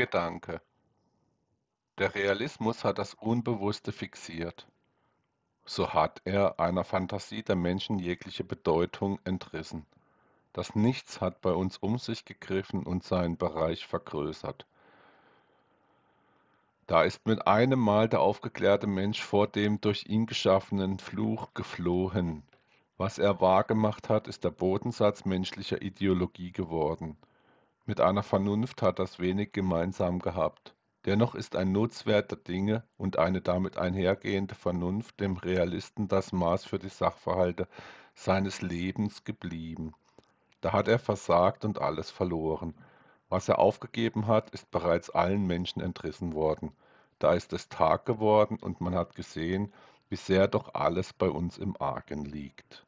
Gedanke: Der Realismus hat das Unbewusste fixiert. So hat er einer Phantasie der Menschen jegliche Bedeutung entrissen. Das Nichts hat bei uns um sich gegriffen und seinen Bereich vergrößert. Da ist mit einem Mal der aufgeklärte Mensch vor dem durch ihn geschaffenen Fluch geflohen. Was er wahrgemacht hat, ist der Bodensatz menschlicher Ideologie geworden. Mit einer Vernunft hat das wenig gemeinsam gehabt. Dennoch ist ein Nutzwert der Dinge und eine damit einhergehende Vernunft dem Realisten das Maß für die Sachverhalte seines Lebens geblieben. Da hat er versagt und alles verloren. Was er aufgegeben hat, ist bereits allen Menschen entrissen worden. Da ist es Tag geworden und man hat gesehen, wie sehr doch alles bei uns im Argen liegt.